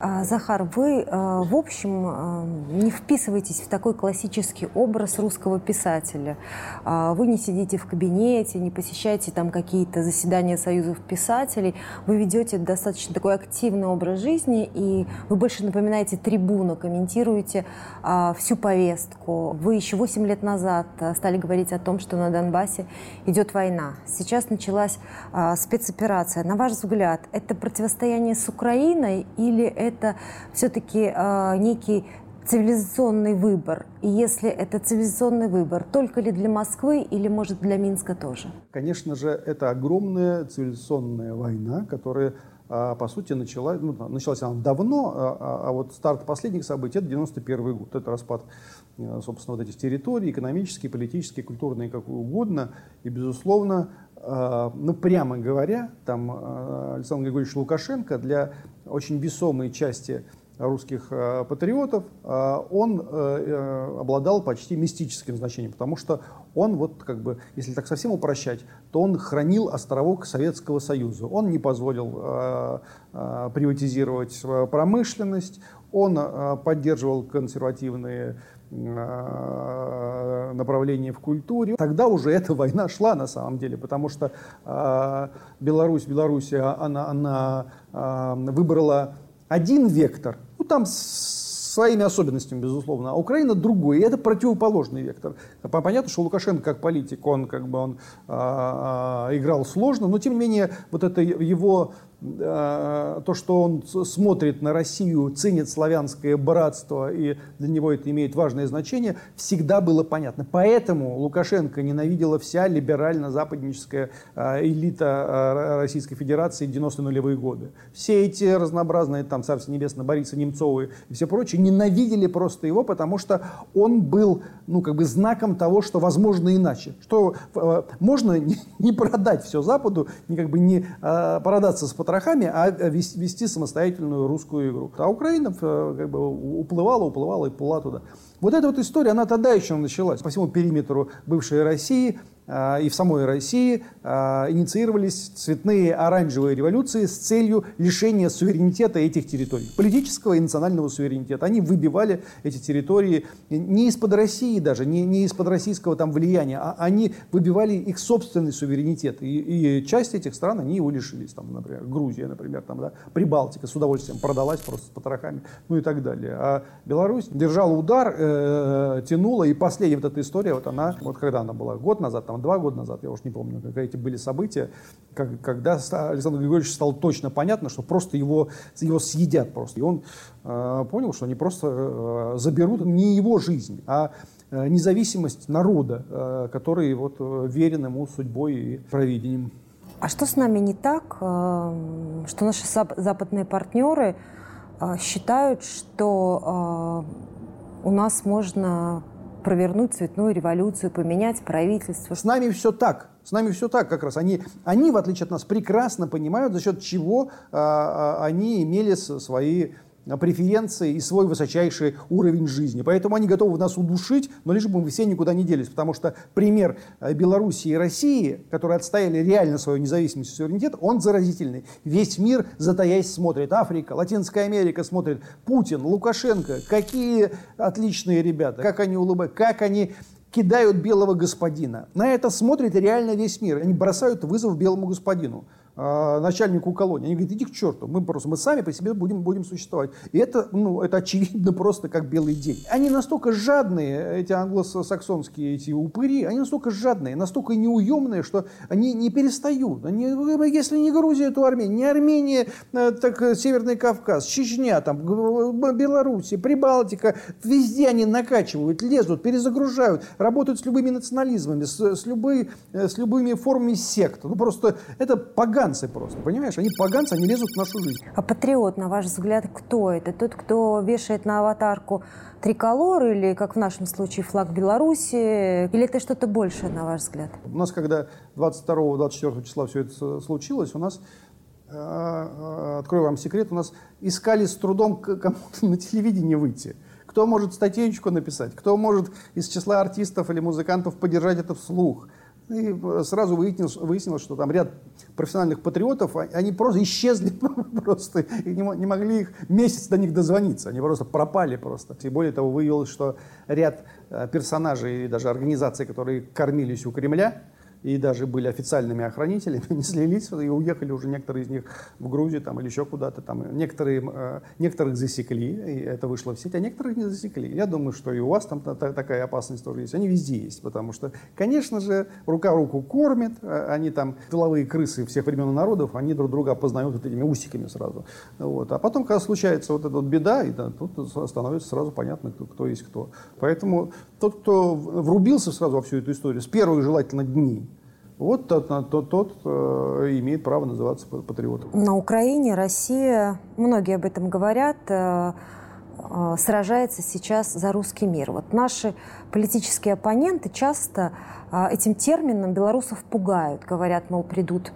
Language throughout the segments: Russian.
uh, А, Захар, вы, а, в общем, а, не вписываетесь в такой классический образ русского писателя. Вы не сидите в кабинете, не посещаете там какие-то заседания союзов писателей. Вы ведете достаточно такой активный образ жизни, и вы больше напоминаете трибуну, комментируете всю повестку. Вы еще 8 лет назад стали говорить о том, что на Донбассе идет война. Сейчас началась спецоперация. На ваш взгляд, это противостояние с Украиной или это все-таки э, некий цивилизационный выбор? И если это цивилизационный выбор, только ли для Москвы или, может, для Минска тоже? Конечно же, это огромная цивилизационная война, которая а, по сути, началась, ну, началась она давно, а, а, а вот старт последних событий – это 91 год. Это распад, э, собственно, вот этих территорий, экономические, политические, культурные, как угодно. И, безусловно, ну, прямо говоря, там а, Александр Григорьевич Лукашенко для очень весомой части русских а, патриотов, он э, обладал почти мистическим значением, потому что он, вот как бы, если так совсем упрощать, то он хранил островок Советского Союза. Он не позволил приватизировать промышленность, он поддерживал консервативные Направление в культуре. Тогда уже эта война шла на самом деле, потому что э, Беларусь, Белоруссия, она, она э, выбрала один вектор, ну там своими особенностями, безусловно, а Украина другой, и это противоположный вектор. Понятно, что Лукашенко как политик, он как бы он э, играл сложно, но тем не менее вот это его то, что он смотрит на Россию, ценит славянское братство, и для него это имеет важное значение, всегда было понятно. Поэтому Лукашенко ненавидела вся либерально-западническая э, элита э, Российской Федерации 90-е нулевые годы. Все эти разнообразные, там, Царство Небесное, Бориса Немцовы и все прочие, ненавидели просто его, потому что он был, ну, как бы знаком того, что возможно иначе. Что можно не продать все Западу, не как бы не продаться с потрохами, а вести самостоятельную русскую игру. А Украина э, как бы уплывала, уплывала и плыла туда. Вот эта вот история, она тогда еще началась. По всему периметру бывшей России и в самой России а, инициировались цветные оранжевые революции с целью лишения суверенитета этих территорий, политического и национального суверенитета. Они выбивали эти территории не из-под России даже, не, не из-под российского там влияния, а они выбивали их собственный суверенитет. И, и часть этих стран, они его лишились. Там, например, Грузия, например, там, да, Прибалтика с удовольствием продалась просто с потрохами, ну и так далее. А Беларусь держала удар, э, тянула, и последняя вот эта история, вот она, вот когда она была, год назад, там, два года назад, я уж не помню, какие эти были события, как, когда Александр Григорьевич стало точно понятно, что просто его, его съедят просто. И он э, понял, что они просто э, заберут не его жизнь, а э, независимость народа, э, который вот э, верен ему судьбой и провидением. А что с нами не так, э, что наши западные партнеры считают, что у нас можно провернуть цветную революцию, поменять правительство. С нами все так. С нами все так как раз. Они, они в отличие от нас, прекрасно понимают, за счет чего а, они имели свои преференции и свой высочайший уровень жизни. Поэтому они готовы нас удушить, но лишь бы мы все никуда не делись. Потому что пример э, Белоруссии и России, которые отстояли реально свою независимость и суверенитет, он заразительный. Весь мир, затаясь, смотрит. Африка, Латинская Америка смотрит. Путин, Лукашенко. Какие отличные ребята. Как они улыбаются, как они кидают белого господина. На это смотрит реально весь мир. Они бросают вызов белому господину. А, начальнику колонии. Они говорят, иди к черту, мы просто, мы сами по себе будем, будем существовать. И это, ну, это очевидно просто как белый день. Они настолько жадные, эти англосаксонские эти упыри, они настолько жадные, настолько неуемные, что они не перестают. Они, если не Грузия, то Армения. Не Армения, э, так э, Северный Кавказ, Чечня, там, Белоруссия, Прибалтика. Везде они накачивают, лезут, перезагружают, работают с любыми национализмами, с, с, любой, э, с любыми формами сект. Ну, просто это погано поганцы просто, понимаешь? Они поганцы, они лезут в нашу жизнь. А патриот, на ваш взгляд, кто это? Тот, кто вешает на аватарку триколор или, как в нашем случае, флаг Беларуси? Или это что-то большее, на ваш взгляд? У нас, когда 22-24 числа все это случилось, у нас э, э, открою вам секрет, у нас искали с трудом кому-то на телевидении выйти. Кто может статейку написать, кто может из числа артистов или музыкантов поддержать это вслух – И сразу выяснилось, выяснилось, что там ряд профессиональных патриотов, а, они просто исчезли просто, и не, не могли их месяц до них дозвониться, они просто пропали просто. И более того, выявилось, что ряд э, персонажей и даже организаций, которые кормились у Кремля, и даже были официальными охранителями, не слились и уехали уже некоторые из них в Грузию там, или еще куда-то. Там. Некоторые, э, некоторых засекли, и это вышло в сеть, а некоторых не засекли. Я думаю, что и у вас там такая опасность тоже есть. Они везде есть, потому что, конечно же, рука руку кормит, а они там тыловые крысы всех времен и народов, они друг друга опознают вот этими усиками сразу. Вот. А потом, когда случается вот эта вот беда, и, да, тут становится сразу понятно, кто, кто есть кто. Поэтому тот, кто врубился сразу во всю эту историю, с первых желательно дней, вот тот, тот, тот э, имеет право называться патриотом. На Украине Россия, многие об этом говорят, э, э, сражается сейчас за русский мир. Вот наши политические оппоненты часто этим термином белорусов пугают. Говорят, мол, придут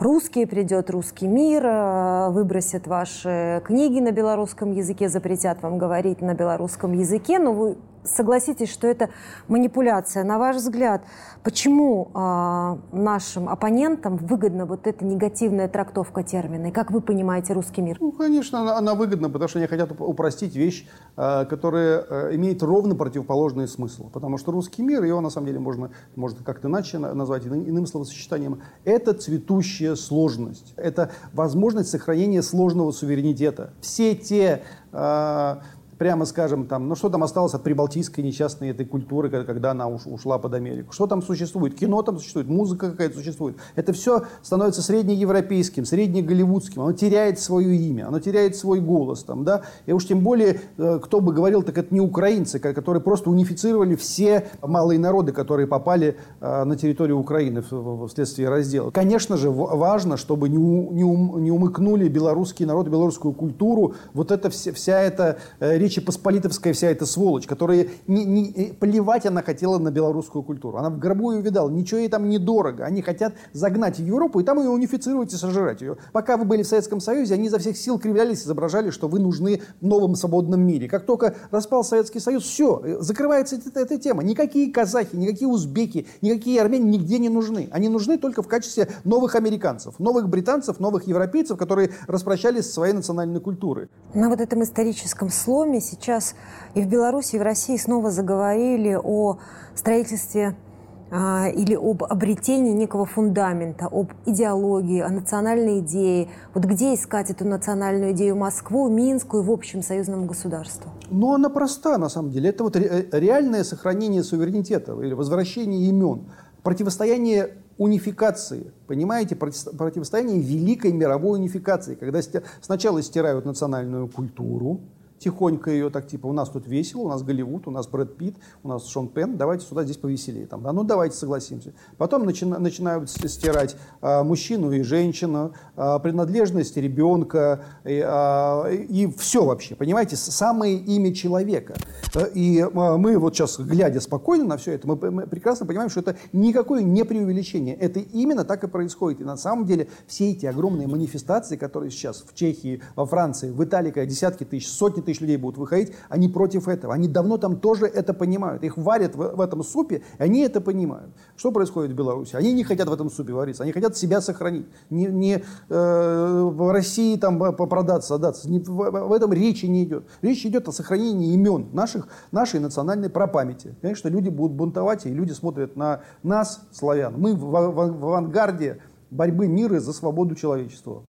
русские, придет русский мир, выбросят ваши книги на белорусском языке, запретят вам говорить на белорусском языке, но вы согласитесь, что это манипуляция. На ваш взгляд, почему э, нашим оппонентам выгодна вот эта негативная трактовка термина? И как вы понимаете русский мир? Ну, конечно, она, она выгодна, потому что они хотят упростить вещь, э, которая имеет ровно противоположный смысл. Потому что русский мир, его на самом деле можно, можно как-то иначе назвать, иным, иным словосочетанием, это цветущая сложность. Это возможность сохранения сложного суверенитета. Все те э, прямо скажем, там, ну что там осталось от прибалтийской несчастной этой культуры, когда она ушла под Америку? Что там существует? Кино там существует, музыка какая-то существует. Это все становится среднеевропейским, среднеголливудским. Оно теряет свое имя, оно теряет свой голос. Там, да? И уж тем более, э, кто бы говорил, так это не украинцы, которые просто унифицировали все малые народы, которые попали э, на территорию Украины вследствие раздела. Конечно же, важно, чтобы не, не, не умыкнули белорусский народ, белорусскую культуру, вот это вся, вся эта речь Речи Посполитовская вся эта сволочь, которая не, не, плевать она хотела на белорусскую культуру. Она в гробу ее видала, ничего ей там недорого. Они хотят загнать в Европу и там ее унифицировать и сожрать ее. Пока вы были в Советском Союзе, они изо всех сил кривлялись, изображали, что вы нужны в новом свободном мире. Как только распал Советский Союз, все, закрывается эта, эта тема. Никакие казахи, никакие узбеки, никакие армяне нигде не нужны. Они нужны только в качестве новых американцев, новых британцев, новых европейцев, которые распрощались со своей национальной культурой. На вот этом историческом сломе время сейчас и в Беларуси, и в России снова заговорили о строительстве а, или об обретении некого фундамента, об идеологии, о национальной идее. Вот где искать эту национальную идею Москву, Минску и в общем союзному государству? Ну, она проста, на самом деле. Это вот реальное сохранение суверенитета или возвращение имен, противостояние унификации, понимаете, противостояние великой мировой унификации, когда сначала стирают национальную культуру, тихонько ее так типа, у нас тут весело, у нас Голливуд, у нас Брэд Питт, у нас Шон Пен, давайте сюда здесь повеселее. Там, да, ну давайте согласимся. Потом начи, начинают стирать а, мужчину и женщину, а, принадлежность ребенка и, а, и все вообще, понимаете, самое имя человека. И а, мы вот сейчас, глядя спокойно на все это, мы, мы прекрасно понимаем, что это никакое не преувеличение. Это именно так и происходит. И на самом деле все эти огромные манифестации, которые сейчас в Чехии, во Франции, в Италии, когда десятки тысяч, сотни тысяч людей будут выходить, они против этого. Они давно там тоже это понимают. Их варят в, в этом супе, и они это понимают. Что происходит в Беларуси? Они не хотят в этом супе вариться, они хотят себя сохранить. Не, не э, в России там продаться, отдаться. Не, в, в этом речи не идет. Речь идет о сохранении имен наших, нашей национальной пропамяти. Конечно, люди будут бунтовать, и люди смотрят на нас, славян. Мы в, в, в авангарде борьбы мира за свободу человечества.